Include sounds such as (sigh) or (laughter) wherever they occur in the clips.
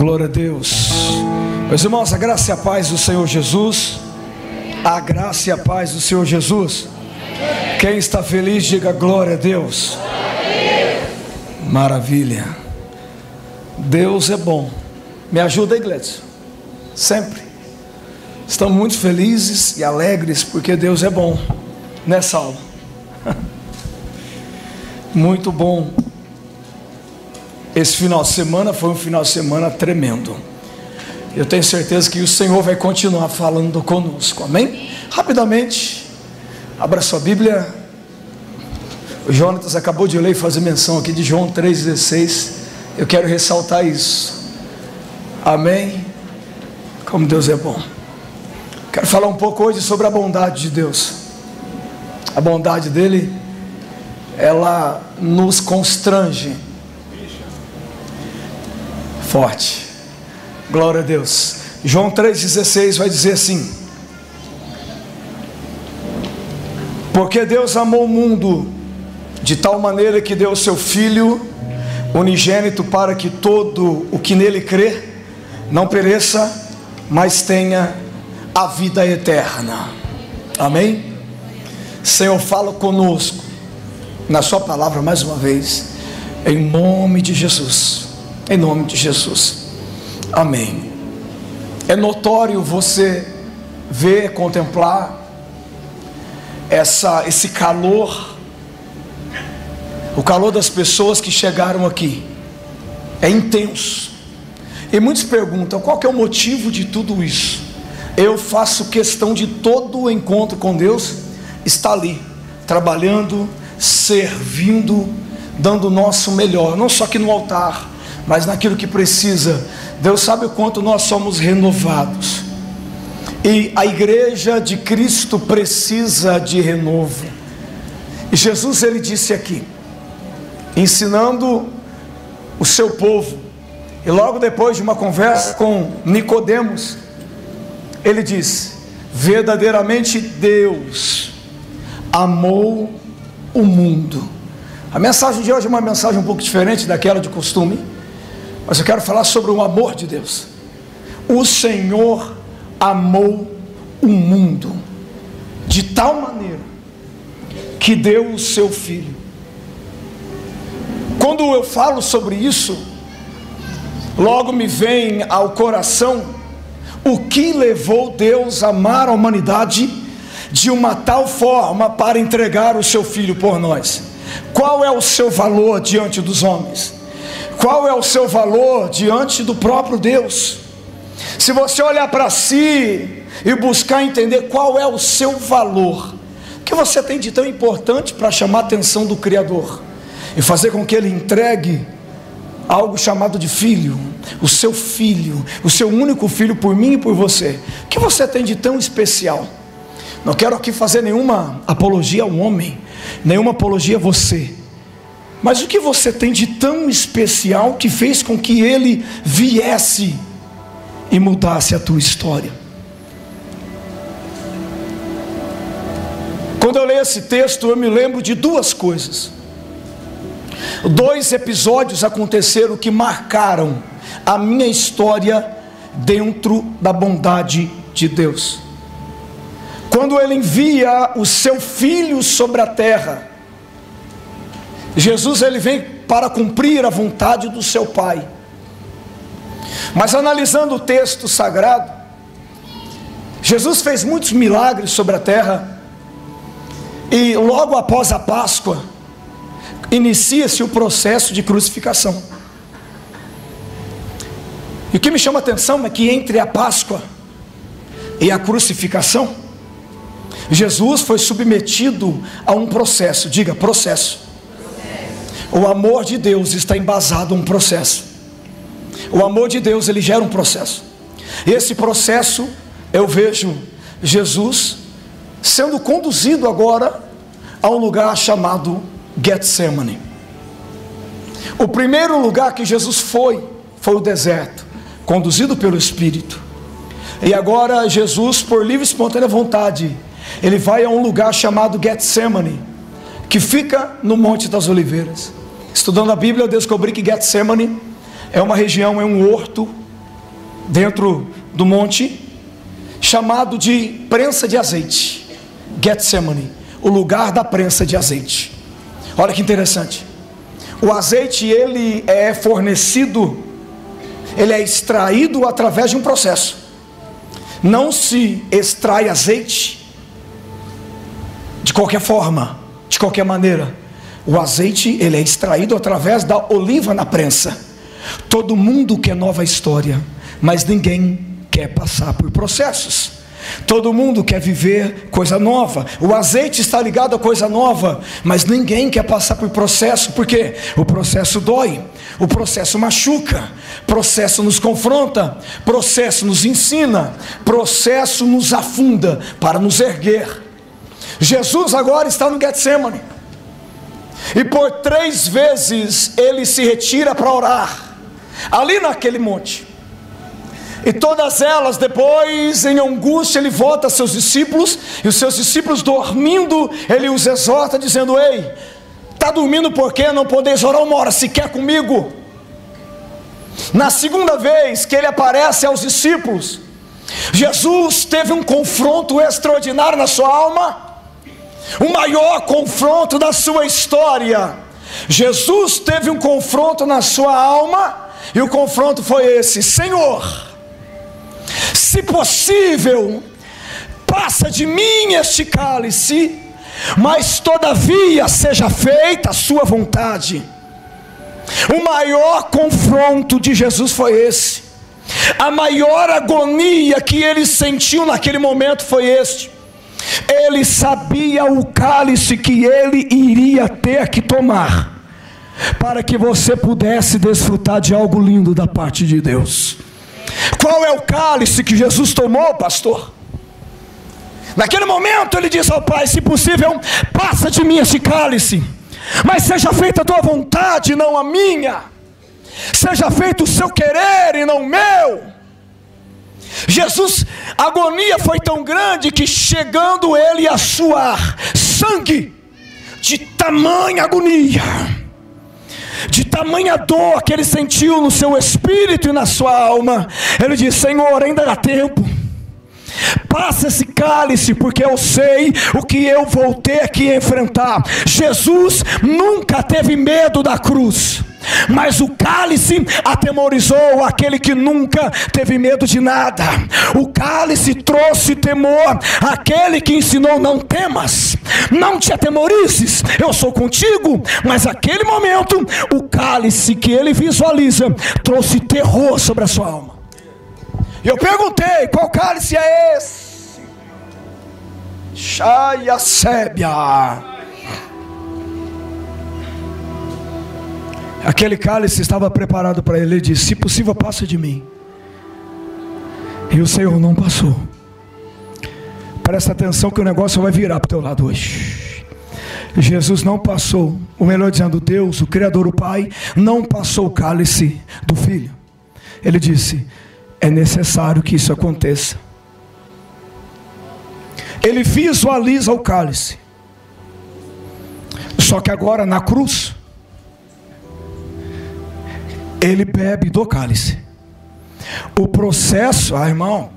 Glória a Deus. Meus irmãos, a graça e a paz do Senhor Jesus. A graça e a paz do Senhor Jesus. Quem está feliz, diga glória a Deus. Maravilha. Deus é bom. Me ajuda, igreja. Sempre. Estamos muito felizes e alegres porque Deus é bom nessa aula. (laughs) Muito bom esse final de semana foi um final de semana tremendo. Eu tenho certeza que o Senhor vai continuar falando conosco, amém? Rapidamente, abra sua Bíblia. O Jonatas acabou de ler e fazer menção aqui de João 3,16. Eu quero ressaltar isso, amém? Como Deus é bom. Quero falar um pouco hoje sobre a bondade de Deus. A bondade dele, ela nos constrange forte. Glória a Deus. João 3,16 vai dizer assim: Porque Deus amou o mundo de tal maneira que deu o seu Filho unigênito para que todo o que nele crê não pereça, mas tenha a vida eterna. Amém? Senhor, fala conosco na Sua palavra mais uma vez, em nome de Jesus em nome de Jesus. Amém. É notório você ver, contemplar essa, esse calor, o calor das pessoas que chegaram aqui. É intenso. E muitos perguntam qual é o motivo de tudo isso. Eu faço questão de todo o encontro com Deus estar ali, trabalhando, servindo, dando o nosso melhor, não só aqui no altar, mas naquilo que precisa. Deus sabe o quanto nós somos renovados. E a igreja de Cristo precisa de renovo. E Jesus ele disse aqui, ensinando o seu povo, e logo depois de uma conversa com Nicodemos, ele disse: verdadeiramente Deus amou o mundo. A mensagem de hoje é uma mensagem um pouco diferente daquela de costume. Mas eu quero falar sobre o amor de Deus. O Senhor amou o mundo de tal maneira que deu o seu filho. Quando eu falo sobre isso, logo me vem ao coração o que levou Deus a amar a humanidade de uma tal forma para entregar o seu filho por nós. Qual é o seu valor diante dos homens? Qual é o seu valor diante do próprio Deus? Se você olhar para si e buscar entender qual é o seu valor, o que você tem de tão importante para chamar a atenção do Criador e fazer com que ele entregue algo chamado de filho, o seu filho, o seu único filho por mim e por você. O que você tem de tão especial? Não quero aqui fazer nenhuma apologia ao homem, nenhuma apologia a você. Mas o que você tem de tão especial que fez com que ele viesse e mudasse a tua história? Quando eu leio esse texto, eu me lembro de duas coisas. Dois episódios aconteceram que marcaram a minha história dentro da bondade de Deus. Quando ele envia o seu filho sobre a terra, Jesus ele vem para cumprir a vontade do seu Pai. Mas analisando o texto sagrado, Jesus fez muitos milagres sobre a terra, e logo após a Páscoa, inicia-se o processo de crucificação. E o que me chama a atenção é que entre a Páscoa e a crucificação, Jesus foi submetido a um processo, diga processo o amor de Deus está embasado um processo. O amor de Deus ele gera um processo. Esse processo eu vejo Jesus sendo conduzido agora a um lugar chamado Getsemane. O primeiro lugar que Jesus foi foi o deserto, conduzido pelo Espírito. E agora Jesus, por livre e espontânea vontade, ele vai a um lugar chamado Getsemane, que fica no Monte das Oliveiras. Estudando a Bíblia, eu descobri que Getsemane é uma região, é um horto dentro do monte, chamado de prensa de azeite. Getsemane, o lugar da prensa de azeite. Olha que interessante. O azeite ele é fornecido, ele é extraído através de um processo. Não se extrai azeite de qualquer forma, de qualquer maneira. O azeite ele é extraído através da oliva na prensa. Todo mundo quer nova história, mas ninguém quer passar por processos. Todo mundo quer viver coisa nova. O azeite está ligado a coisa nova, mas ninguém quer passar por processo, porque o processo dói, o processo machuca, processo nos confronta, processo nos ensina, processo nos afunda para nos erguer. Jesus agora está no Getsemane. E por três vezes ele se retira para orar, ali naquele monte. E todas elas, depois, em angústia, ele volta a seus discípulos, e os seus discípulos dormindo, ele os exorta, dizendo: Ei, está dormindo por quê? Não podeis orar uma hora sequer comigo. Na segunda vez que ele aparece aos discípulos, Jesus teve um confronto extraordinário na sua alma, o maior confronto da sua história. Jesus teve um confronto na sua alma, e o confronto foi esse: Senhor, se possível, passa de mim este cálice, mas todavia seja feita a sua vontade. O maior confronto de Jesus foi esse. A maior agonia que ele sentiu naquele momento foi este. Ele sabia o cálice que ele iria ter que tomar, para que você pudesse desfrutar de algo lindo da parte de Deus. Qual é o cálice que Jesus tomou, pastor? Naquele momento ele disse ao Pai: Se possível, passa de mim esse cálice, mas seja feita a tua vontade, não a minha. Seja feito o seu querer e não o meu. Jesus, a agonia foi tão grande que chegando ele a suar sangue de tamanha agonia de tamanha dor que ele sentiu no seu espírito e na sua alma, ele disse: Senhor, ainda dá tempo. Passa esse cálice, porque eu sei o que eu vou ter que enfrentar. Jesus nunca teve medo da cruz. Mas o cálice atemorizou aquele que nunca teve medo de nada. O cálice trouxe temor àquele que ensinou: não temas, não te atemorizes, eu sou contigo. Mas aquele momento, o cálice que ele visualiza trouxe terror sobre a sua alma. E eu perguntei: qual cálice é esse? Chaia Sébia. Aquele cálice estava preparado para ele. Ele disse: Se possível, passa de mim. E o Senhor não passou. Presta atenção que o negócio vai virar para o teu lado hoje. Jesus não passou, ou melhor dizendo, Deus, o Criador, o Pai, não passou o cálice do Filho. Ele disse: é necessário que isso aconteça. Ele visualiza o cálice. Só que agora na cruz, ele bebe do cálice. O processo, ah irmão,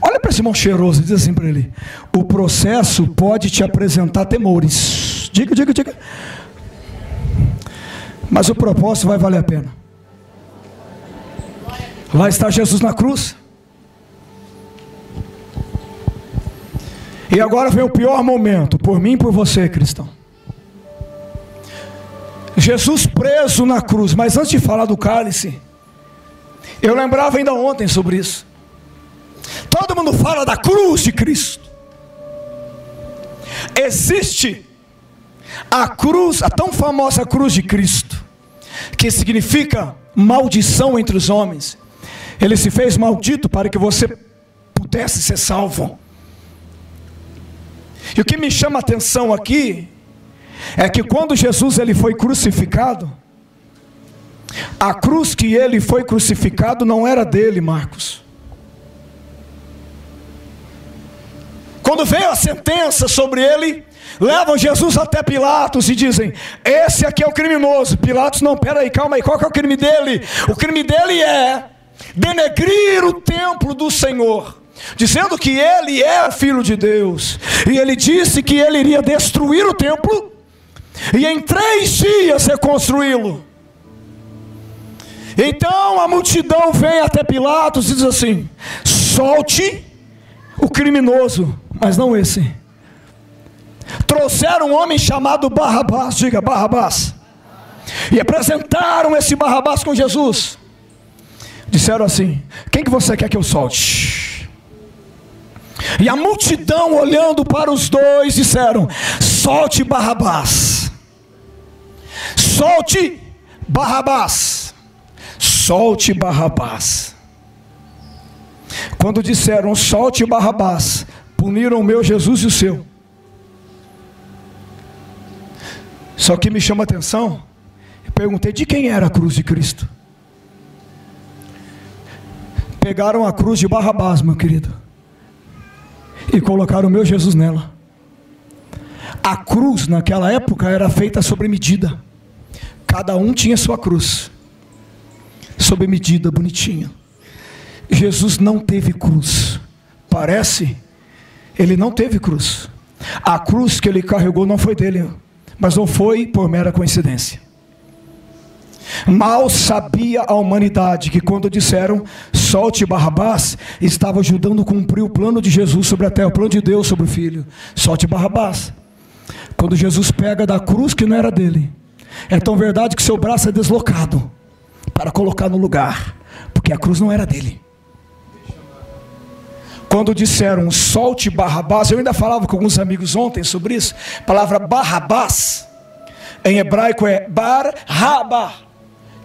olha para esse irmão cheiroso, diz assim para ele: o processo pode te apresentar temores. Diga, diga, diga. Mas o propósito vai valer a pena. Lá está Jesus na cruz. E agora vem o pior momento, por mim e por você, cristão. Jesus preso na cruz, mas antes de falar do cálice, eu lembrava ainda ontem sobre isso. Todo mundo fala da cruz de Cristo. Existe a cruz, a tão famosa cruz de Cristo, que significa maldição entre os homens. Ele se fez maldito para que você pudesse ser salvo. E o que me chama a atenção aqui é que quando Jesus ele foi crucificado, a cruz que ele foi crucificado não era dele, Marcos. Quando veio a sentença sobre ele, levam Jesus até Pilatos e dizem: Esse aqui é o criminoso. Pilatos, não, peraí, calma aí, qual que é o crime dele? O crime dele é denegrir o templo do Senhor, dizendo que ele é filho de Deus, e ele disse que ele iria destruir o templo e em três dias reconstruí-lo. Então a multidão vem até Pilatos e diz assim: solte o criminoso, mas não esse. Trouxeram um homem chamado Barrabás, diga Barrabás, e apresentaram esse Barrabás com Jesus. Disseram assim: Quem que você quer que eu solte? E a multidão olhando para os dois disseram: Solte Barrabás. Solte Barrabás. Solte Barrabás. Quando disseram solte Barrabás, puniram o meu Jesus e o seu. Só que me chama a atenção, eu perguntei de quem era a cruz de Cristo. Pegaram a cruz de Barrabás, meu querido, e colocaram o meu Jesus nela. A cruz naquela época era feita sobre medida. Cada um tinha sua cruz, sob medida, bonitinho. Jesus não teve cruz. Parece, ele não teve cruz. A cruz que ele carregou não foi dele, mas não foi por mera coincidência. Mal sabia a humanidade que quando disseram solte Barrabás, estava ajudando a cumprir o plano de Jesus sobre a terra, o plano de Deus sobre o filho. Solte Barrabás. Quando Jesus pega da cruz que não era dele, é tão verdade que seu braço é deslocado para colocar no lugar, porque a cruz não era dele. Quando disseram solte Barrabás, eu ainda falava com alguns amigos ontem sobre isso. A palavra Barrabás em hebraico é Barraba,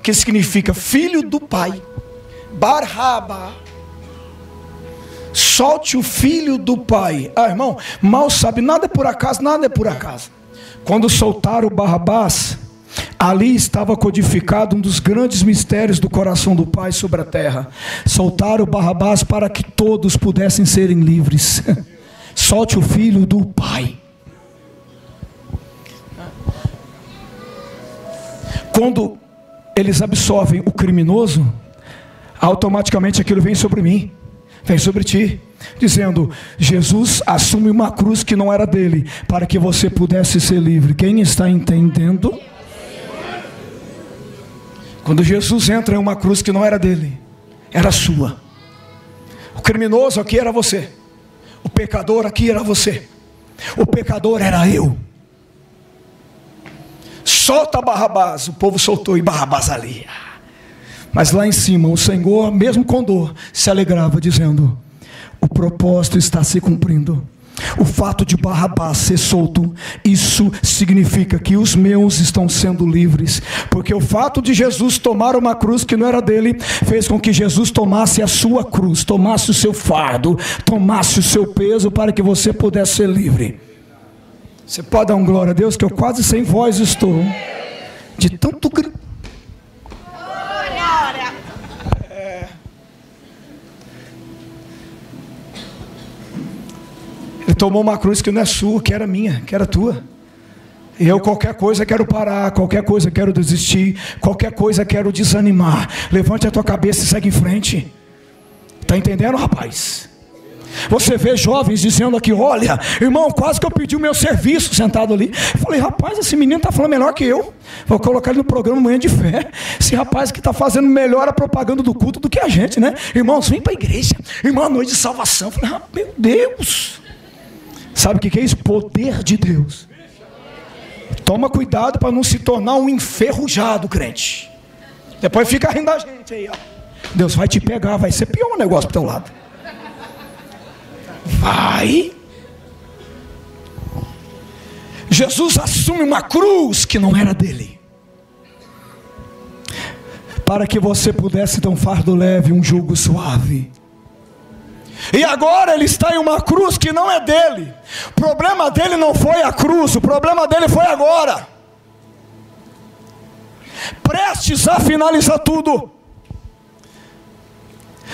que significa filho do pai. Barraba. Solte o filho do pai. Ah, irmão, mal sabe, nada é por acaso, nada é por acaso. Quando soltaram o Barrabás, Ali estava codificado um dos grandes mistérios do coração do Pai sobre a terra. Soltar o Barrabás para que todos pudessem serem livres. (laughs) Solte o filho do Pai. Quando eles absolvem o criminoso, automaticamente aquilo vem sobre mim, vem sobre ti, dizendo: Jesus assume uma cruz que não era dele, para que você pudesse ser livre. Quem está entendendo? Quando Jesus entra em uma cruz que não era dele, era sua. O criminoso aqui era você. O pecador aqui era você. O pecador era eu. Solta Barrabás. O povo soltou e Barrabás ali. Mas lá em cima, o Senhor, mesmo com dor, se alegrava, dizendo: O propósito está se cumprindo. O fato de Barrabás ser solto, isso significa que os meus estão sendo livres, porque o fato de Jesus tomar uma cruz que não era dele, fez com que Jesus tomasse a sua cruz, tomasse o seu fardo, tomasse o seu peso para que você pudesse ser livre. Você pode dar um glória a Deus que eu quase sem voz estou, de tanto grito. Ele tomou uma cruz que não é sua, que era minha, que era tua. E eu qualquer coisa quero parar, qualquer coisa quero desistir, qualquer coisa quero desanimar. Levante a tua cabeça e segue em frente. Está entendendo, rapaz? Você vê jovens dizendo aqui: olha, irmão, quase que eu pedi o meu serviço sentado ali. Eu falei: rapaz, esse menino está falando melhor que eu. Vou colocar ele no programa Manhã de Fé. Esse rapaz que está fazendo melhor a propaganda do culto do que a gente, né? Irmãos, vem para a igreja. Irmão, noite de salvação. Eu falei: ah, meu Deus. Sabe o que é isso? Poder de Deus. Toma cuidado para não se tornar um enferrujado crente. Depois fica rindo da gente aí, ó. Deus vai te pegar, vai ser pior o negócio pro teu lado. Vai. Jesus assume uma cruz que não era dele. Para que você pudesse ter um fardo leve, um jugo suave. E agora ele está em uma cruz que não é dele. O problema dele não foi a cruz, o problema dele foi agora. Prestes a finalizar tudo.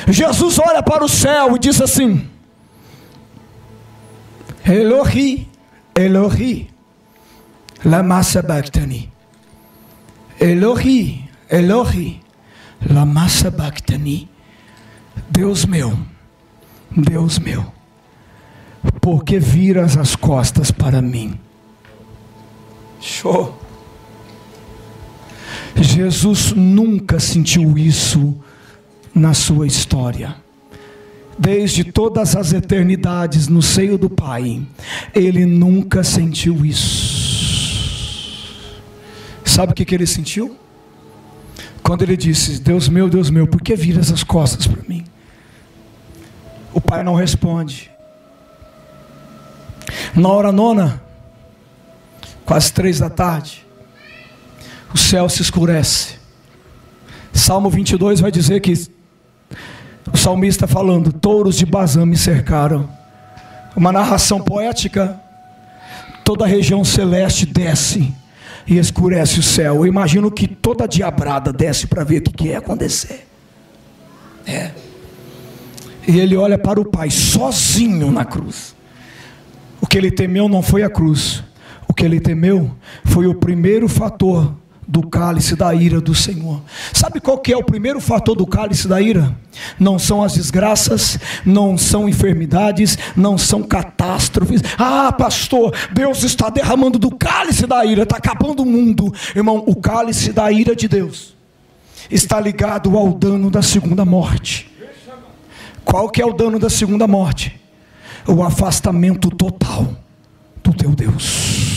Jesus olha para o céu e diz assim: Elohi, Elohi, lama sabachthani. Elohi, Elohi, lama sabachthani. Deus meu, Deus meu, por que viras as costas para mim? Show. Jesus nunca sentiu isso na sua história. Desde todas as eternidades no seio do Pai, ele nunca sentiu isso. Sabe o que, que ele sentiu? Quando ele disse: Deus meu, Deus meu, por que viras as costas para mim? O pai não responde. Na hora nona, quase três da tarde, o céu se escurece. Salmo 22 vai dizer que o salmista falando: touros de Bazã me cercaram. Uma narração poética. Toda a região celeste desce e escurece o céu. Eu imagino que toda a diabrada desce para ver o que, que ia acontecer. É. E ele olha para o Pai sozinho na cruz. O que ele temeu não foi a cruz. O que ele temeu foi o primeiro fator do cálice da ira do Senhor. Sabe qual que é o primeiro fator do cálice da ira? Não são as desgraças, não são enfermidades, não são catástrofes. Ah, pastor, Deus está derramando do cálice da ira, está acabando o mundo. Irmão, o cálice da ira de Deus está ligado ao dano da segunda morte. Qual que é o dano da segunda morte? O afastamento total do teu Deus.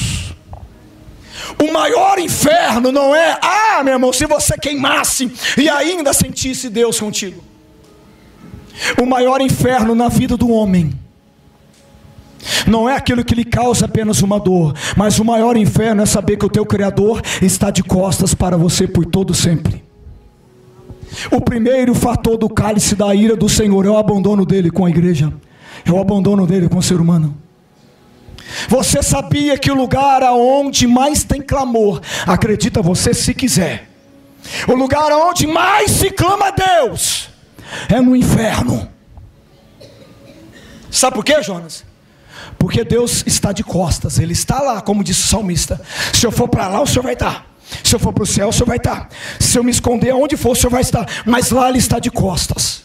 O maior inferno não é, ah, meu irmão, se você queimasse e ainda sentisse Deus contigo. O maior inferno na vida do homem não é aquilo que lhe causa apenas uma dor, mas o maior inferno é saber que o teu Criador está de costas para você por todo sempre. O primeiro fator do cálice da ira do Senhor é o abandono dele com a igreja, é o abandono dele com o ser humano. Você sabia que o lugar aonde mais tem clamor, acredita você se quiser, o lugar aonde mais se clama a Deus é no inferno. Sabe por quê, Jonas? Porque Deus está de costas, Ele está lá, como disse o salmista. Se eu for para lá, o Senhor vai estar. Se eu for para o céu, o Senhor vai estar. Se eu me esconder aonde for, o Senhor vai estar. Mas lá Ele está de costas.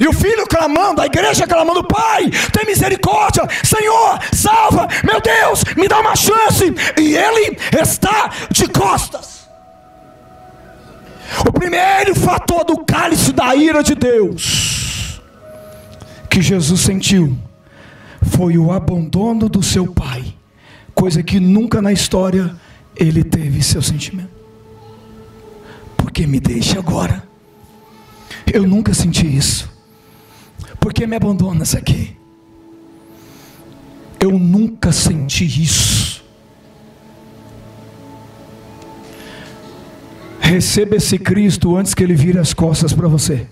E o filho clamando, a igreja clamando: Pai, tem misericórdia, Senhor, salva, meu Deus, me dá uma chance. E ele está de costas. O primeiro fator do cálice da ira de Deus que Jesus sentiu foi o abandono do seu pai coisa que nunca na história ele teve seu sentimento. Porque me deixa agora? Eu nunca senti isso. Por que me abandonas aqui? Eu nunca senti isso. Receba esse Cristo antes que ele vire as costas para você.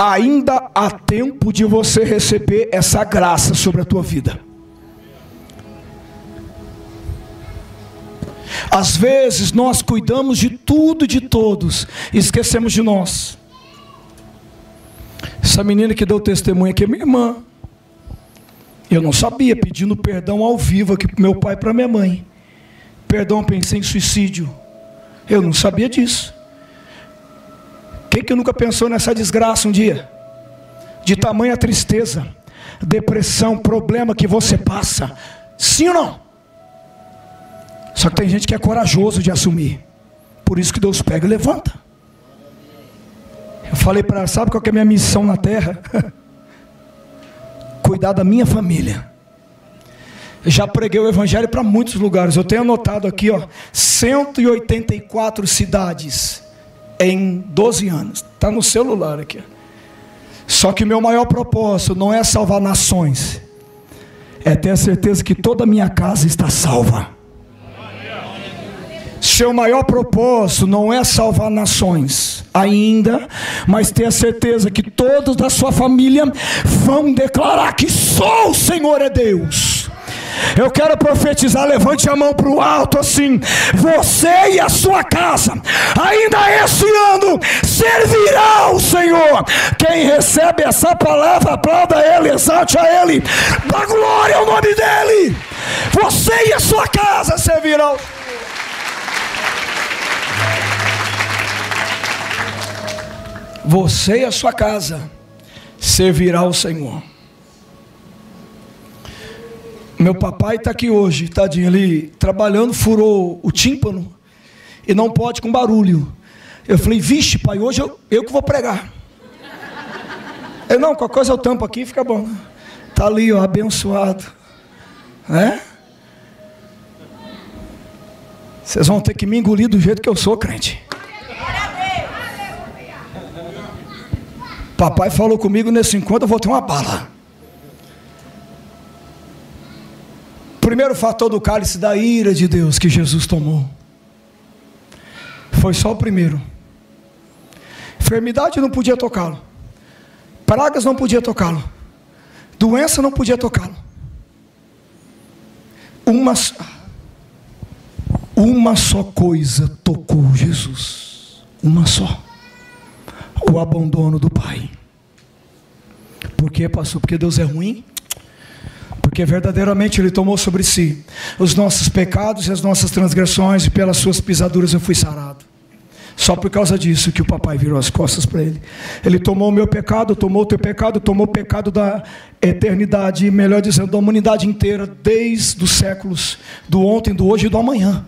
ainda há tempo de você receber essa graça sobre a tua vida. Às vezes nós cuidamos de tudo e de todos, e esquecemos de nós. Essa menina que deu testemunho aqui é minha irmã. Eu não sabia, pedindo perdão ao vivo aqui para meu pai e para minha mãe. Perdão, pensei em suicídio. Eu não sabia disso. Quem que nunca pensou nessa desgraça um dia? De tamanha tristeza, depressão, problema que você passa. Sim ou não? Só que tem gente que é corajoso de assumir. Por isso que Deus pega e levanta. Eu falei para ela, sabe qual é a minha missão na terra? (laughs) Cuidar da minha família. Eu já preguei o evangelho para muitos lugares. Eu tenho anotado aqui, ó, 184 cidades em 12 anos. Está no celular aqui. Só que o meu maior propósito não é salvar nações, é ter a certeza que toda a minha casa está salva. Seu maior propósito não é salvar nações ainda, mas ter a certeza que todos da sua família vão declarar que só o Senhor é Deus. Eu quero profetizar, levante a mão para o alto assim. Você e a sua casa, ainda esse ano, servirá ao Senhor. Quem recebe essa palavra, aplauda Ele, exalte a Ele, dá glória ao nome dEle. Você e a sua casa servirão. Você e a sua casa servirá ao Senhor. Meu papai está aqui hoje, tadinho, ele trabalhando, furou o tímpano e não pode com barulho. Eu falei, vixe, pai, hoje eu, eu que vou pregar. Eu, não, qualquer coisa eu tampo aqui, fica bom. Está ali, ó, abençoado. Né? Vocês vão ter que me engolir do jeito que eu sou, crente. Papai falou comigo nesse encontro, eu vou ter uma bala. Primeiro fator do cálice da ira de Deus que Jesus tomou. Foi só o primeiro. Enfermidade não podia tocá-lo. Pragas não podia tocá-lo. Doença não podia tocá-lo. Uma, uma só coisa tocou Jesus. Uma só. O abandono do Pai. Por que, pastor? Porque Deus é ruim? Porque verdadeiramente Ele tomou sobre si os nossos pecados e as nossas transgressões, e pelas suas pisaduras eu fui sarado. Só por causa disso que o papai virou as costas para ele. Ele tomou o meu pecado, tomou o teu pecado, tomou o pecado da eternidade, melhor dizendo, da humanidade inteira, desde os séculos, do ontem, do hoje e do amanhã.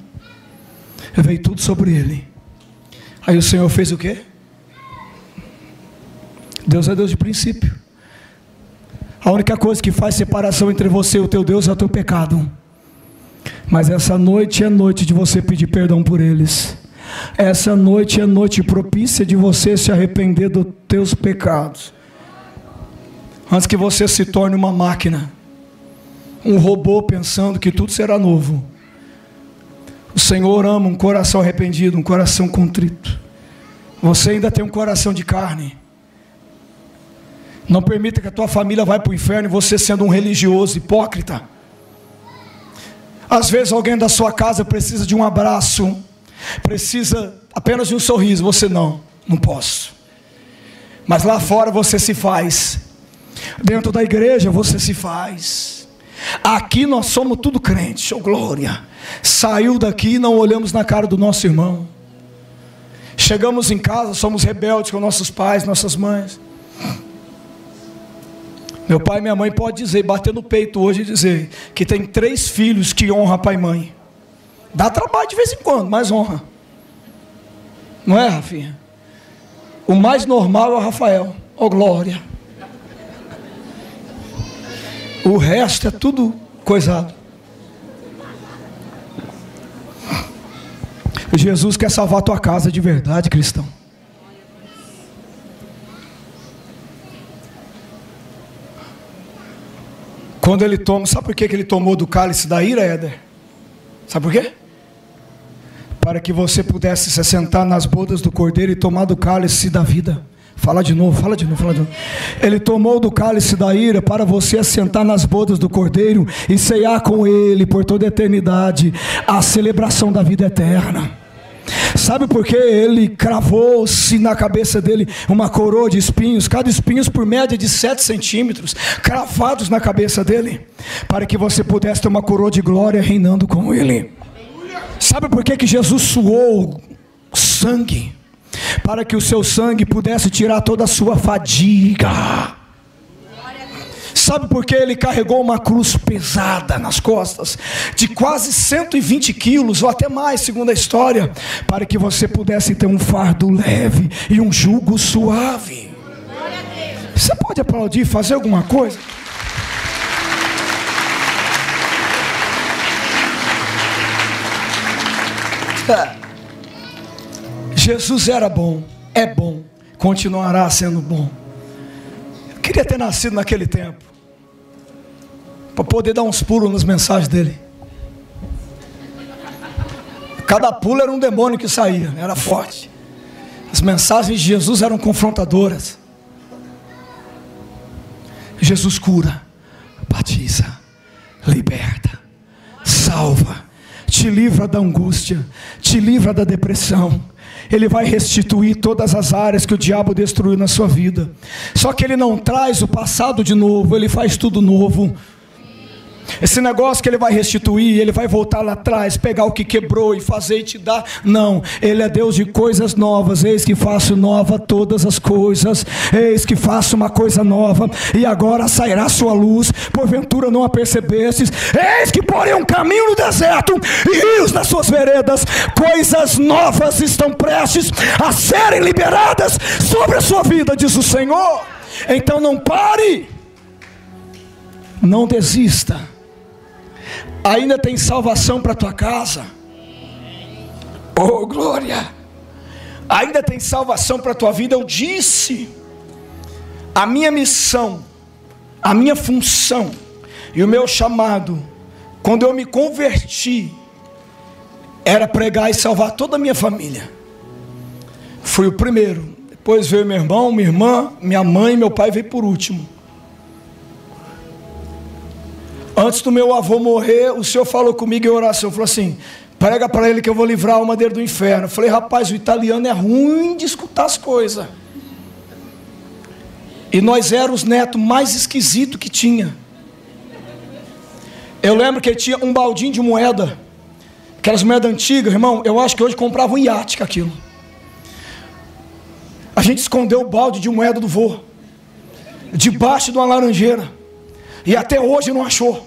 Veio tudo sobre ele. Aí o Senhor fez o quê? Deus é Deus de princípio. A única coisa que faz separação entre você e o teu Deus é o teu pecado. Mas essa noite é noite de você pedir perdão por eles. Essa noite é noite propícia de você se arrepender dos teus pecados. Antes que você se torne uma máquina, um robô pensando que tudo será novo. O Senhor ama um coração arrependido, um coração contrito. Você ainda tem um coração de carne. Não permita que a tua família vá para o inferno e você sendo um religioso hipócrita. Às vezes alguém da sua casa precisa de um abraço, precisa apenas de um sorriso, você não, não posso. Mas lá fora você se faz. Dentro da igreja você se faz. Aqui nós somos tudo crentes, oh glória. Saiu daqui e não olhamos na cara do nosso irmão. Chegamos em casa, somos rebeldes com nossos pais, nossas mães. Meu pai e minha mãe pode dizer, bater no peito hoje e dizer que tem três filhos que honra pai e mãe. Dá trabalho de vez em quando, mas honra. Não é, Rafinha? O mais normal é o Rafael. Oh glória. O resto é tudo coisado. Jesus quer salvar a tua casa de verdade, cristão. Quando ele toma, sabe por que ele tomou do cálice da ira, Éder? Sabe por quê? Para que você pudesse se sentar nas bodas do cordeiro e tomar do cálice da vida. Fala de novo, fala de novo, fala de novo. Ele tomou do cálice da ira para você assentar nas bodas do cordeiro e ceiar com ele por toda a eternidade a celebração da vida eterna. Sabe por que ele cravou-se na cabeça dele uma coroa de espinhos, cada espinhos por média de 7 centímetros, cravados na cabeça dele, para que você pudesse ter uma coroa de glória reinando com ele. Sabe por que, que Jesus suou sangue? Para que o seu sangue pudesse tirar toda a sua fadiga Sabe por que ele carregou uma cruz pesada nas costas, de quase 120 quilos, ou até mais, segundo a história, para que você pudesse ter um fardo leve e um jugo suave. Você pode aplaudir, fazer alguma coisa? (laughs) Jesus era bom, é bom, continuará sendo bom. Eu queria ter nascido naquele tempo para poder dar uns pulos nas mensagens dele. Cada pulo era um demônio que saía, né? era forte. As mensagens de Jesus eram confrontadoras. Jesus cura, batiza, liberta, salva, te livra da angústia, te livra da depressão. Ele vai restituir todas as áreas que o diabo destruiu na sua vida. Só que ele não traz o passado de novo, ele faz tudo novo. Esse negócio que ele vai restituir, ele vai voltar lá atrás, pegar o que quebrou e fazer e te dar. Não, ele é Deus de coisas novas. Eis que faço nova todas as coisas. Eis que faço uma coisa nova. E agora sairá sua luz. Porventura não a percebestes. Eis que porém um caminho no deserto e rios nas suas veredas. Coisas novas estão prestes a serem liberadas sobre a sua vida, diz o Senhor. Então não pare. Não desista ainda tem salvação para tua casa. Oh, glória! Ainda tem salvação para tua vida. Eu disse: a minha missão, a minha função e o meu chamado, quando eu me converti, era pregar e salvar toda a minha família. Fui o primeiro. Depois veio meu irmão, minha irmã, minha mãe, meu pai veio por último. Antes do meu avô morrer, o senhor falou comigo em oração, falou assim: prega para ele que eu vou livrar a alma dele do inferno. Eu falei, rapaz, o italiano é ruim de escutar as coisas. E nós éramos os netos mais esquisitos que tinha. Eu lembro que ele tinha um baldinho de moeda, aquelas moedas antigas, irmão. Eu acho que hoje comprava um iate com aquilo. A gente escondeu o balde de moeda do vô, debaixo de uma laranjeira. E até hoje não achou.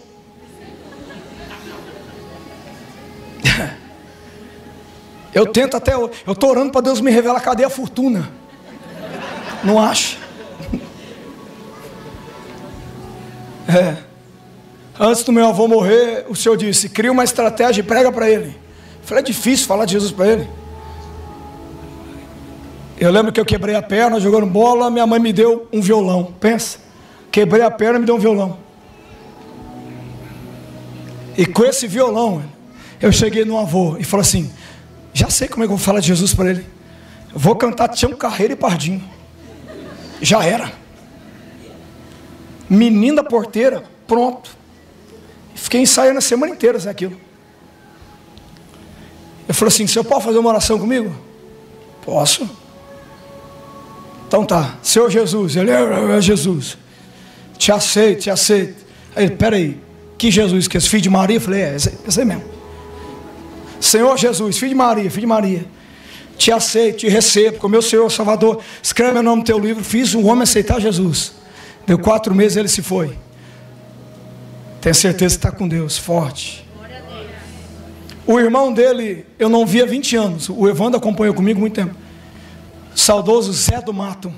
(laughs) Eu tento até hoje. Eu estou orando para Deus me revelar cadê a fortuna. Não acho. (laughs) É. Antes do meu avô morrer, o Senhor disse: cria uma estratégia e prega para ele. Eu falei: é difícil falar de Jesus para ele. Eu lembro que eu quebrei a perna jogando bola, minha mãe me deu um violão. Pensa. Quebrei a perna e me deu um violão. E com esse violão, eu cheguei no avô e falei assim: já sei como é que eu vou falar de Jesus para ele. Vou cantar Tião Carreira e Pardinho. Já era. Menina porteira, pronto. Fiquei ensaiando a semana inteira isso aquilo. Eu falei assim: Senhor, pode fazer uma oração comigo? Posso. Então tá, Senhor Jesus, ele é, é Jesus. Te aceito, te aceito. Aí, peraí, que Jesus, que é filho de Maria? Eu falei, é, esse, esse mesmo. Senhor Jesus, filho de Maria, filho de Maria, te aceito, te recebo, como meu Senhor Salvador, escreve meu nome no teu livro, fiz um homem aceitar Jesus. Deu quatro meses ele se foi. Tenho certeza que está com Deus, forte. O irmão dele, eu não via 20 anos. O Evandro acompanhou comigo muito tempo. Saudoso Zé do Mato.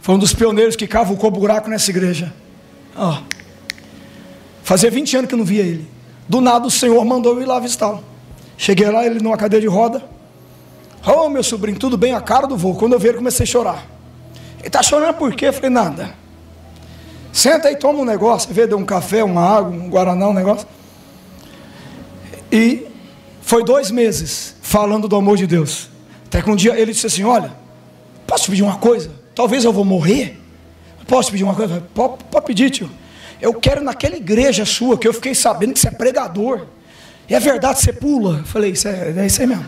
Foi um dos pioneiros que cavucou buraco nessa igreja. Oh. Fazia 20 anos que eu não via ele. Do nada o Senhor mandou eu ir lá visitá-lo. Cheguei lá, ele numa cadeira de roda. Oh, meu sobrinho, tudo bem? A cara do vô. Quando eu vi ele, comecei a chorar. Ele está chorando por quê? Eu falei, nada. Senta aí, toma um negócio. Vê, deu um café, uma água, um guaraná, um negócio. E foi dois meses falando do amor de Deus. Até que um dia ele disse assim: Olha, posso pedir uma coisa? Talvez eu vou morrer. Posso pedir uma coisa? Pode pedir, tio. Eu quero naquela igreja sua que eu fiquei sabendo que você é pregador. E é verdade, você pula. Eu falei, isso é, é isso aí mesmo.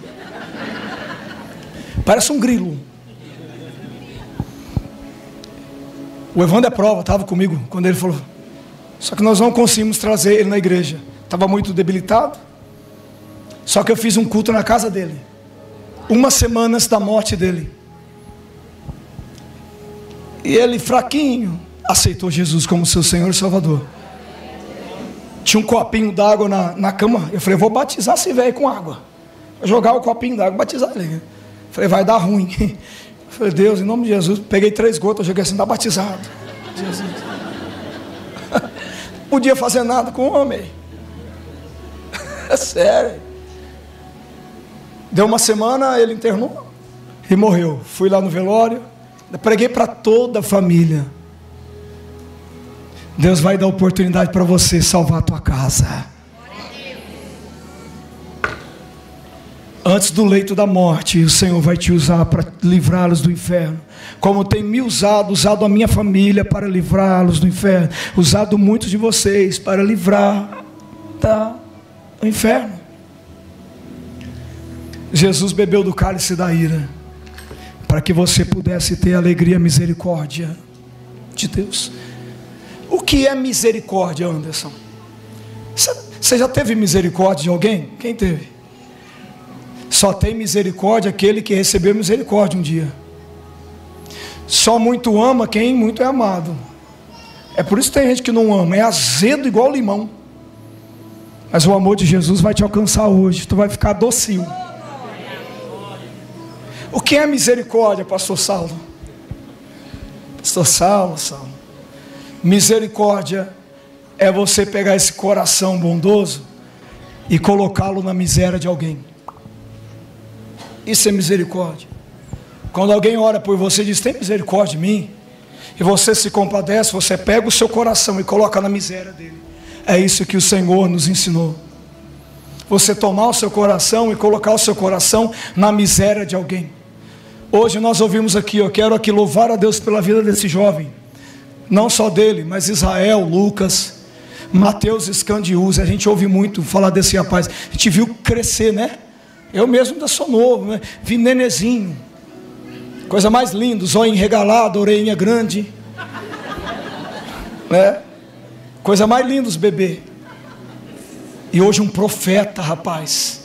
Parece um grilo. O Evandro é prova, estava comigo quando ele falou. Só que nós não conseguimos trazer ele na igreja. Estava muito debilitado. Só que eu fiz um culto na casa dele. Uma semana antes da morte dele. E ele, fraquinho, aceitou Jesus como seu Senhor e Salvador. Tinha um copinho d'água na, na cama. Eu falei, vou batizar esse velho com água. Vou jogar o copinho d'água, batizar ele. Eu falei, vai dar ruim. (laughs) Eu falei, Deus, em nome de Jesus, peguei três gotas, joguei assim, está batizado. Jesus. Não (laughs) podia fazer nada com o homem. (laughs) É sério. Deu uma semana, ele internou e morreu. Fui lá no velório, preguei para toda a família. Deus vai dar oportunidade para você salvar a tua casa. Antes do leito da morte, o Senhor vai te usar para livrá-los do inferno. Como tem me usado, usado a minha família para livrá-los do inferno, usado muitos de vocês para livrar do inferno. Jesus bebeu do cálice da ira, para que você pudesse ter alegria e misericórdia de Deus. O que é misericórdia, Anderson? Você já teve misericórdia de alguém? Quem teve? Só tem misericórdia aquele que recebeu misericórdia um dia. Só muito ama quem muito é amado. É por isso que tem gente que não ama, é azedo igual limão. Mas o amor de Jesus vai te alcançar hoje, tu vai ficar docinho. O que é misericórdia, pastor Saulo? Pastor Saulo, Saulo. Misericórdia é você pegar esse coração bondoso e colocá-lo na miséria de alguém. Isso é misericórdia. Quando alguém ora por você e diz: Tem misericórdia de mim, e você se compadece, você pega o seu coração e coloca na miséria dele. É isso que o Senhor nos ensinou. Você tomar o seu coração e colocar o seu coração na miséria de alguém. Hoje nós ouvimos aqui, eu quero aqui louvar a Deus pela vida desse jovem. Não só dele, mas Israel, Lucas, Mateus Escandius. A gente ouve muito falar desse rapaz. A gente viu crescer, né? Eu mesmo ainda sou novo, né? Vi nenezinho. Coisa mais linda, zóio regalado, orelhinha grande. Né? Coisa mais linda os bebês. E hoje um profeta, rapaz.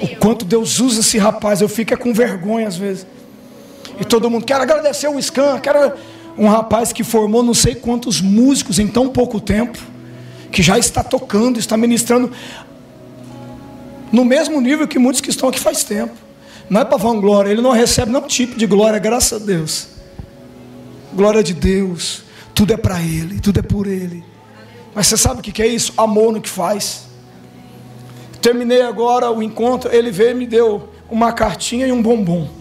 O quanto Deus usa esse rapaz, eu fico é com vergonha às vezes. E todo mundo quer agradecer o Scan, quero um rapaz que formou não sei quantos músicos em tão pouco tempo, que já está tocando, está ministrando no mesmo nível que muitos que estão aqui faz tempo. Não é para vanglória, ele não recebe nenhum tipo de glória, graças a Deus. Glória de Deus, tudo é para ele, tudo é por ele. Mas você sabe o que é isso? Amor no que faz. Terminei agora o encontro, ele veio e me deu uma cartinha e um bombom.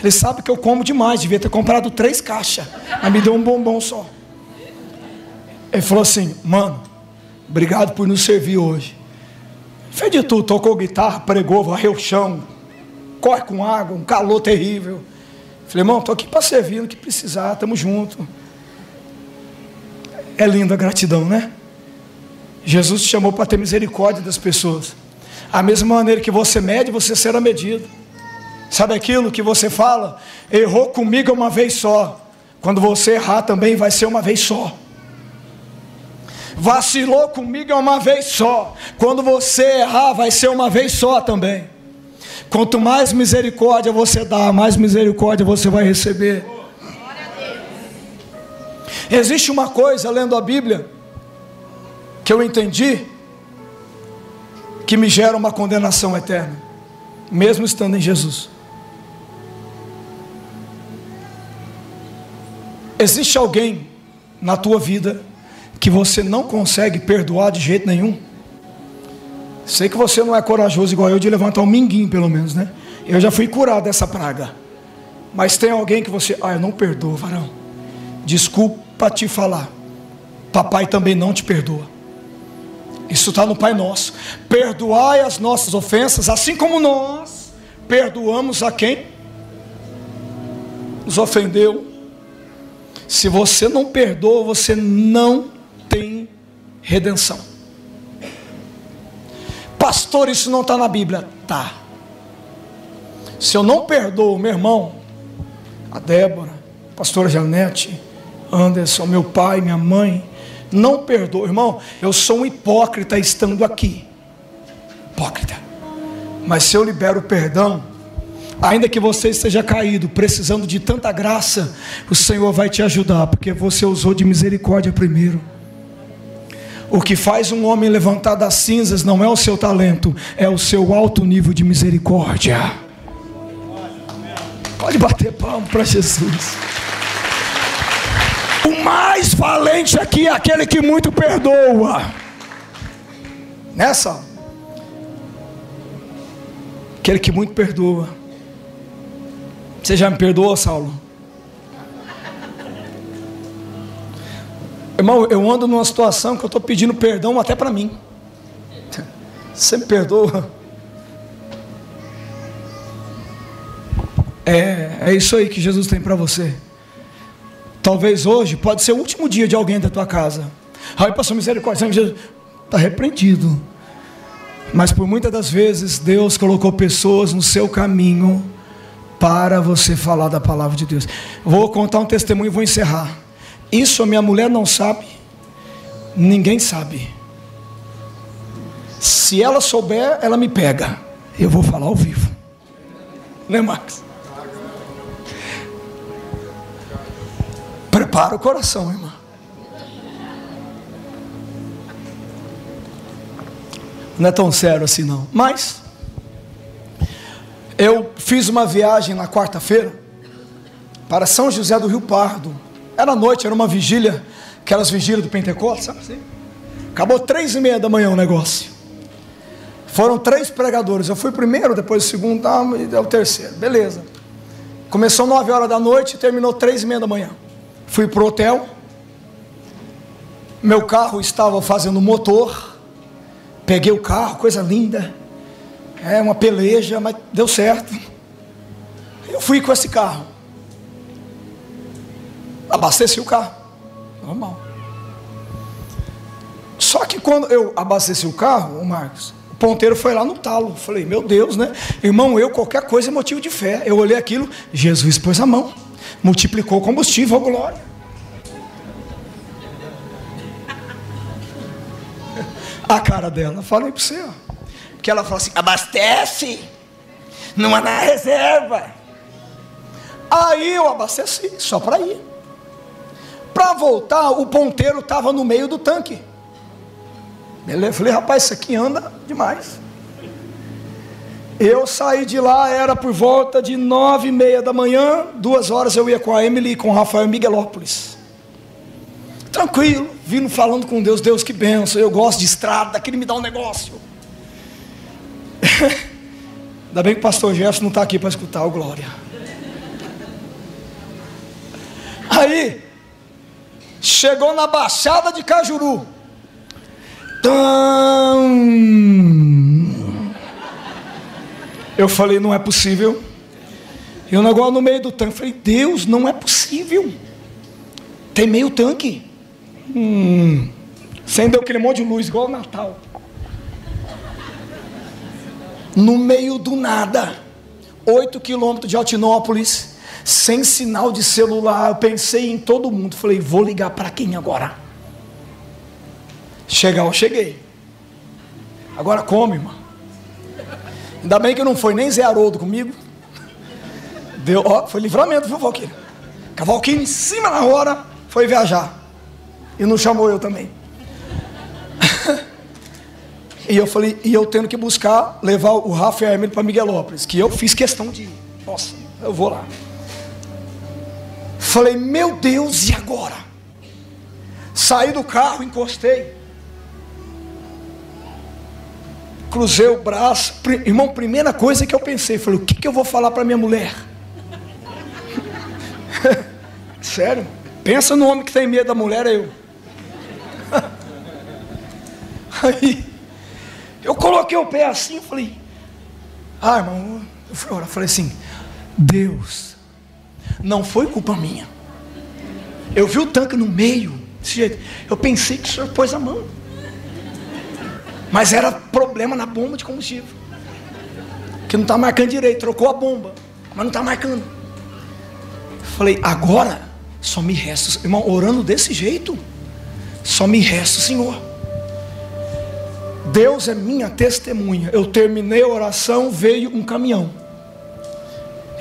Ele sabe que eu como demais, devia ter comprado três caixas, mas me deu um bombom só. Ele falou assim: Mano, obrigado por nos servir hoje. Fez de tudo, tocou guitarra, pregou, varreu o chão, corre com água, um calor terrível. Falei, irmão, estou aqui para servir, no que precisar, estamos juntos. É linda a gratidão, né? Jesus te chamou para ter misericórdia das pessoas. A mesma maneira que você mede, você será medido. Sabe aquilo que você fala? Errou comigo uma vez só. Quando você errar também vai ser uma vez só. Vacilou comigo uma vez só. Quando você errar, vai ser uma vez só também. Quanto mais misericórdia você dá, mais misericórdia você vai receber. Existe uma coisa lendo a Bíblia que eu entendi que me gera uma condenação eterna, mesmo estando em Jesus. Existe alguém na tua vida que você não consegue perdoar de jeito nenhum? Sei que você não é corajoso igual eu de levantar um minguinho, pelo menos, né? Eu já fui curado dessa praga. Mas tem alguém que você, ah, eu não perdoo, varão. Desculpa te falar. Papai também não te perdoa. Isso está no Pai Nosso. Perdoai as nossas ofensas, assim como nós perdoamos a quem nos ofendeu. Se você não perdoa, você não tem redenção. Pastor, isso não está na Bíblia. Tá. Se eu não perdoo, meu irmão, a Débora, a pastora Janete, Anderson, meu pai, minha mãe, não perdoa, irmão. Eu sou um hipócrita estando aqui. Hipócrita. Mas se eu libero o perdão, ainda que você esteja caído, precisando de tanta graça, o Senhor vai te ajudar, porque você usou de misericórdia primeiro. O que faz um homem levantar das cinzas não é o seu talento, é o seu alto nível de misericórdia. Pode bater palmo para Jesus. O mais valente aqui é aquele que muito perdoa. Nessa. Aquele que muito perdoa. Você já me perdoou, Saulo? Irmão, eu ando numa situação que eu estou pedindo perdão até para mim. Você me perdoa? É, é isso aí que Jesus tem para você. Talvez hoje pode ser o último dia de alguém da tua casa. Ai, passou misericórdia, está repreendido. Mas por muitas das vezes Deus colocou pessoas no seu caminho para você falar da palavra de Deus. Vou contar um testemunho e vou encerrar. Isso a minha mulher não sabe, ninguém sabe. Se ela souber, ela me pega. Eu vou falar ao vivo. Né, Max? Prepara o coração, irmão. Não é tão sério assim, não. Mas, eu fiz uma viagem na quarta-feira para São José do Rio Pardo. Era noite, era uma vigília, aquelas vigílias do Pentecostes, sabe assim? Acabou três e meia da manhã o negócio. Foram três pregadores. Eu fui primeiro, depois o segundo, tá, e o terceiro. Beleza. Começou nove horas da noite e terminou três e meia da manhã. Fui para o hotel. Meu carro estava fazendo motor. Peguei o carro, coisa linda. É uma peleja, mas deu certo. Eu fui com esse carro. Abasteci o carro. Normal. Só que quando eu abasteci o carro, o Marcos, o ponteiro foi lá no talo. Falei, meu Deus, né? Irmão, eu qualquer coisa é motivo de fé. Eu olhei aquilo, Jesus pôs a mão, multiplicou o combustível, oh, glória. (laughs) A cara dela, falei para você, ó. Que ela falou assim: abastece, não é na reserva. Aí eu abasteci, só para ir. Para voltar, o ponteiro estava no meio do tanque. Eu falei, rapaz, isso aqui anda demais. Eu saí de lá, era por volta de nove e meia da manhã, duas horas eu ia com a Emily e com o Rafael Miguelópolis. Tranquilo, vindo falando com Deus, Deus que benção, eu gosto de estrada, daquele me dá um negócio. (laughs) Ainda bem que o pastor Jefferson não está aqui para escutar o Glória. Aí, chegou na Baixada de Cajuru. Eu falei, não é possível. E o negócio no meio do tanque. Falei, Deus, não é possível. Tem meio tanque. Hum. Acendeu aquele monte de luz, igual o Natal. No meio do nada. Oito quilômetros de Altinópolis. Sem sinal de celular. Eu pensei em todo mundo. Falei, vou ligar para quem agora? Chegar, eu cheguei. Agora come, irmão. Ainda bem que não foi nem Zé Haroldo comigo. Deu, ó, foi livramento, viu, Valquírio? Cavalquinho em cima na hora, foi viajar. E não chamou eu também. E eu falei, e eu tendo que buscar, levar o Rafa e a Emílio para Miguelópolis, que eu fiz questão de. Nossa, eu vou lá. Falei, meu Deus, e agora? Saí do carro, encostei. cruzei o braço. Irmão, primeira coisa que eu pensei, falei, o que, que eu vou falar para minha mulher? (laughs) Sério? Pensa no homem que tem medo da mulher, eu. (laughs) Aí, eu coloquei o pé assim, e falei, ah, irmão, eu orar, falei assim, Deus, não foi culpa minha. Eu vi o tanque no meio, desse jeito. Eu pensei que o senhor pôs a mão. Mas era problema na bomba de combustível. Que não está marcando direito, trocou a bomba, mas não está marcando. Falei, agora só me resta, irmão, orando desse jeito, só me resta o Senhor. Deus é minha testemunha. Eu terminei a oração, veio um caminhão.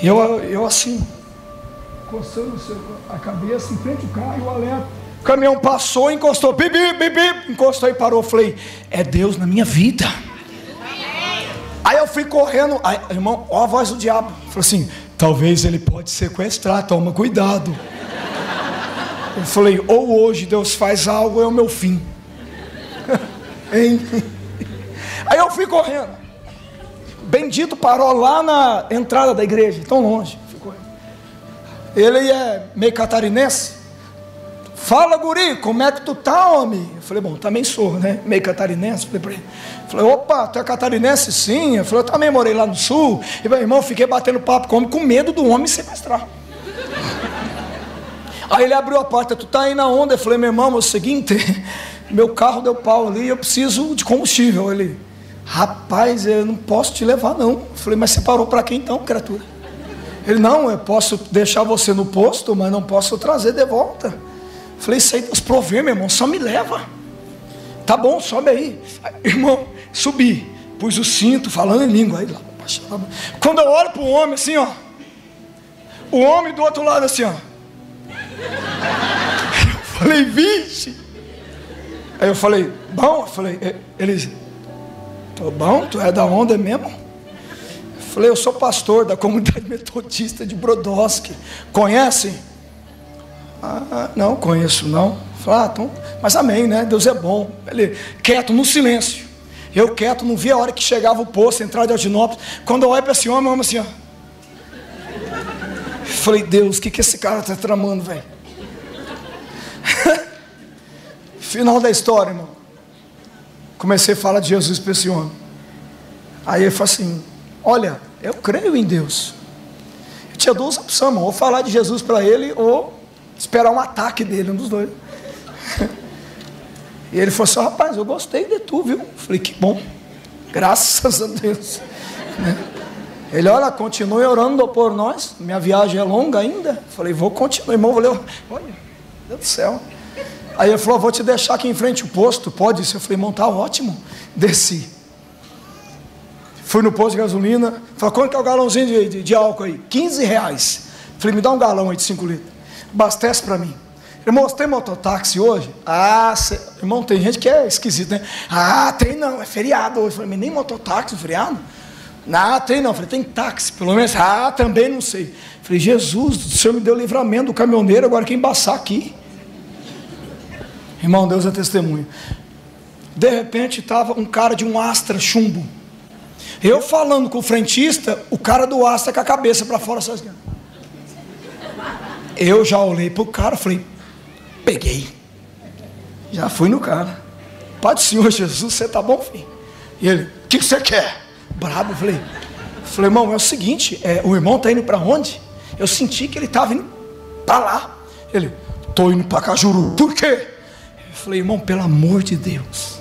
Eu, eu assim, coçando a cabeça em frente ao carro o alerta. O caminhão passou, encostou, bibi, bibi, encostou e parou. Falei, é Deus na minha vida. Aí eu fui correndo, aí, irmão, ó a voz do diabo. Falou assim: talvez ele pode sequestrar, toma cuidado. Eu falei, ou hoje Deus faz algo, ou é o meu fim. (laughs) aí eu fui correndo. Bendito parou lá na entrada da igreja, tão longe. Ele é meio catarinense. Fala, guri, como é que tu tá, homem? Eu falei, bom, também sou, né? Meio catarinense. Falei para ele. Falei, opa, tu é catarinense? Sim. Eu falei, eu também morei lá no sul. E meu irmão, fiquei batendo papo com homem, com medo do homem sequestrar. Aí ele abriu a porta, tu tá aí na onda? Eu falei, meu irmão, é o seguinte, (laughs) meu carro deu pau ali, eu preciso de combustível. Ele, rapaz, eu não posso te levar, não. Eu falei, mas você parou para quem então, criatura? Ele, não, eu posso deixar você no posto, mas não posso trazer de volta. Falei, isso aí Deus prover, meu irmão, só me leva. Tá bom, sobe aí. Irmão, subi, pus o cinto, falando em língua. Aí lá, quando eu olho para o homem assim, ó, o homem do outro lado assim, ó. Eu falei, vixe. Aí eu falei, bom, eu falei, eles, tô bom, tu é da onda mesmo? Falei, eu sou pastor da comunidade (laughs) metodista de Brodowski. Conhecem? Ah, não, conheço não. Falei, ah, então, mas amém, né? Deus é bom. Ele, quieto, no silêncio. Eu quieto, não vi a hora que chegava o posto, entrada de Altinópolis. Quando eu olho para esse homem, eu amo assim, ó. Falei, Deus, o que, que esse cara está tramando, velho? (laughs) Final da história, irmão. Comecei a falar de Jesus para esse homem. Aí ele falou assim: Olha, eu creio em Deus. Eu tinha duas opções. Ou falar de Jesus para ele, ou esperar um ataque dele, um dos dois. (laughs) E ele falou assim: Rapaz, eu gostei de tu, viu? falei: Que bom, graças a Deus. (laughs) Ele, olha, continue orando por nós. Minha viagem é longa ainda. falei: Vou continuar, irmão. Ler. Olha, Deus do céu. Aí ele falou: Vou te deixar aqui em frente o posto. Pode? Eu falei: Irmão, tá ótimo. Desci. Fui no posto de gasolina. Falei: Quanto que é o galãozinho de, de, de álcool aí? 15 reais. Falei: Me dá um galão aí de 5 litros. Abastece para mim. Irmão, você tem mototáxi hoje? Ah, cê... irmão, tem gente que é esquisito, né? Ah, tem não, é feriado hoje. Eu falei, nem mototáxi, feriado? Ah, tem não. Falei, tem táxi, pelo menos. Ah, também não sei. Falei, Jesus, o Senhor me deu livramento do caminhoneiro, agora quem embaçar aqui? Irmão, Deus é testemunho. De repente estava um cara de um Astra chumbo. Eu falando com o frentista, o cara do Astra com a cabeça para fora, assim. Eu já olhei para o cara, falei, Peguei. Já fui no cara. Pai do Senhor Jesus, você tá bom, filho? E ele, o que, você quer? Brabo, falei. Falei, irmão, é o seguinte, é, o irmão tá indo para onde? Eu senti que ele estava indo para lá. Ele, tô indo para Cajuru. Por quê? Eu falei, irmão, pelo amor de Deus,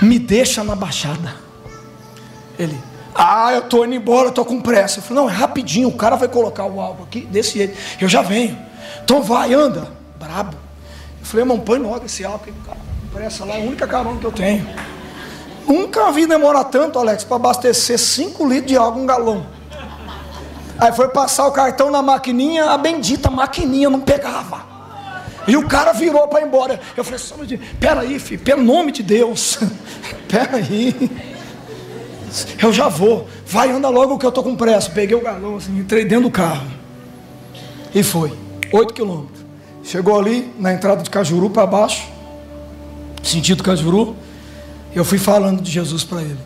me deixa na baixada. Ele, ah, eu tô indo embora, tô com pressa. Eu falei, não, é rapidinho, o cara vai colocar o álcool aqui, desse jeito. Eu já venho. Então vai, anda brabo. Eu falei, irmão, põe logo esse álcool. Pressa lá, é a única carona que eu tenho. Nunca vi demorar tanto, Alex, para abastecer 5 litros de álcool um galão. Aí foi passar o cartão na maquininha, a bendita maquininha não pegava. E o cara virou para ir embora. Eu falei, só de, peraí, filho, pelo nome de Deus. (laughs) peraí. Eu já vou. Vai, anda logo que eu tô com pressa. Peguei o galão, assim, entrei dentro do carro. E foi. Oito quilômetros. Chegou ali na entrada de Cajuru para baixo, sentido Cajuru, eu fui falando de Jesus para ele.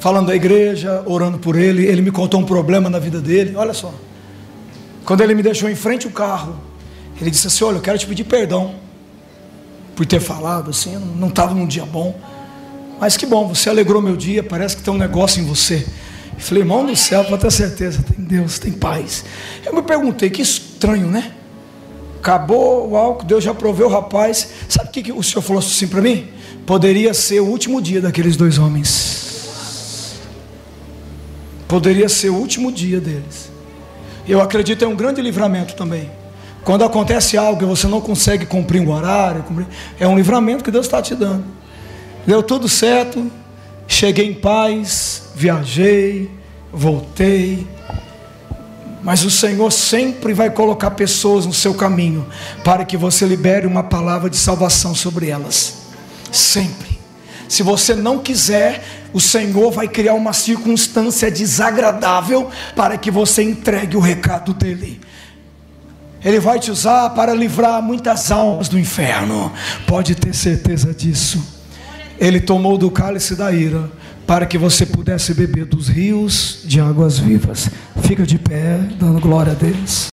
Falando da igreja, orando por ele, ele me contou um problema na vida dele. Olha só. Quando ele me deixou em frente o carro, ele disse assim: Olha, eu quero te pedir perdão por ter falado assim, eu não estava num dia bom. Mas que bom, você alegrou meu dia, parece que tem um negócio em você. Eu falei, irmão do céu, pode ter certeza, tem Deus, tem paz. Eu me perguntei, que estranho, né? Acabou o álcool, Deus já proveu o rapaz. Sabe o que, que o Senhor falou assim para mim? Poderia ser o último dia daqueles dois homens. Poderia ser o último dia deles. Eu acredito em um grande livramento também. Quando acontece algo e você não consegue cumprir um horário, cumprir, é um livramento que Deus está te dando. Deu tudo certo, cheguei em paz, viajei, voltei, mas o Senhor sempre vai colocar pessoas no seu caminho para que você libere uma palavra de salvação sobre elas. Sempre. Se você não quiser, o Senhor vai criar uma circunstância desagradável para que você entregue o recado dele. Ele vai te usar para livrar muitas almas do inferno. Pode ter certeza disso. Ele tomou do cálice da ira para que você pudesse beber dos rios de águas vivas. Fica de pé, dando glória a Deus.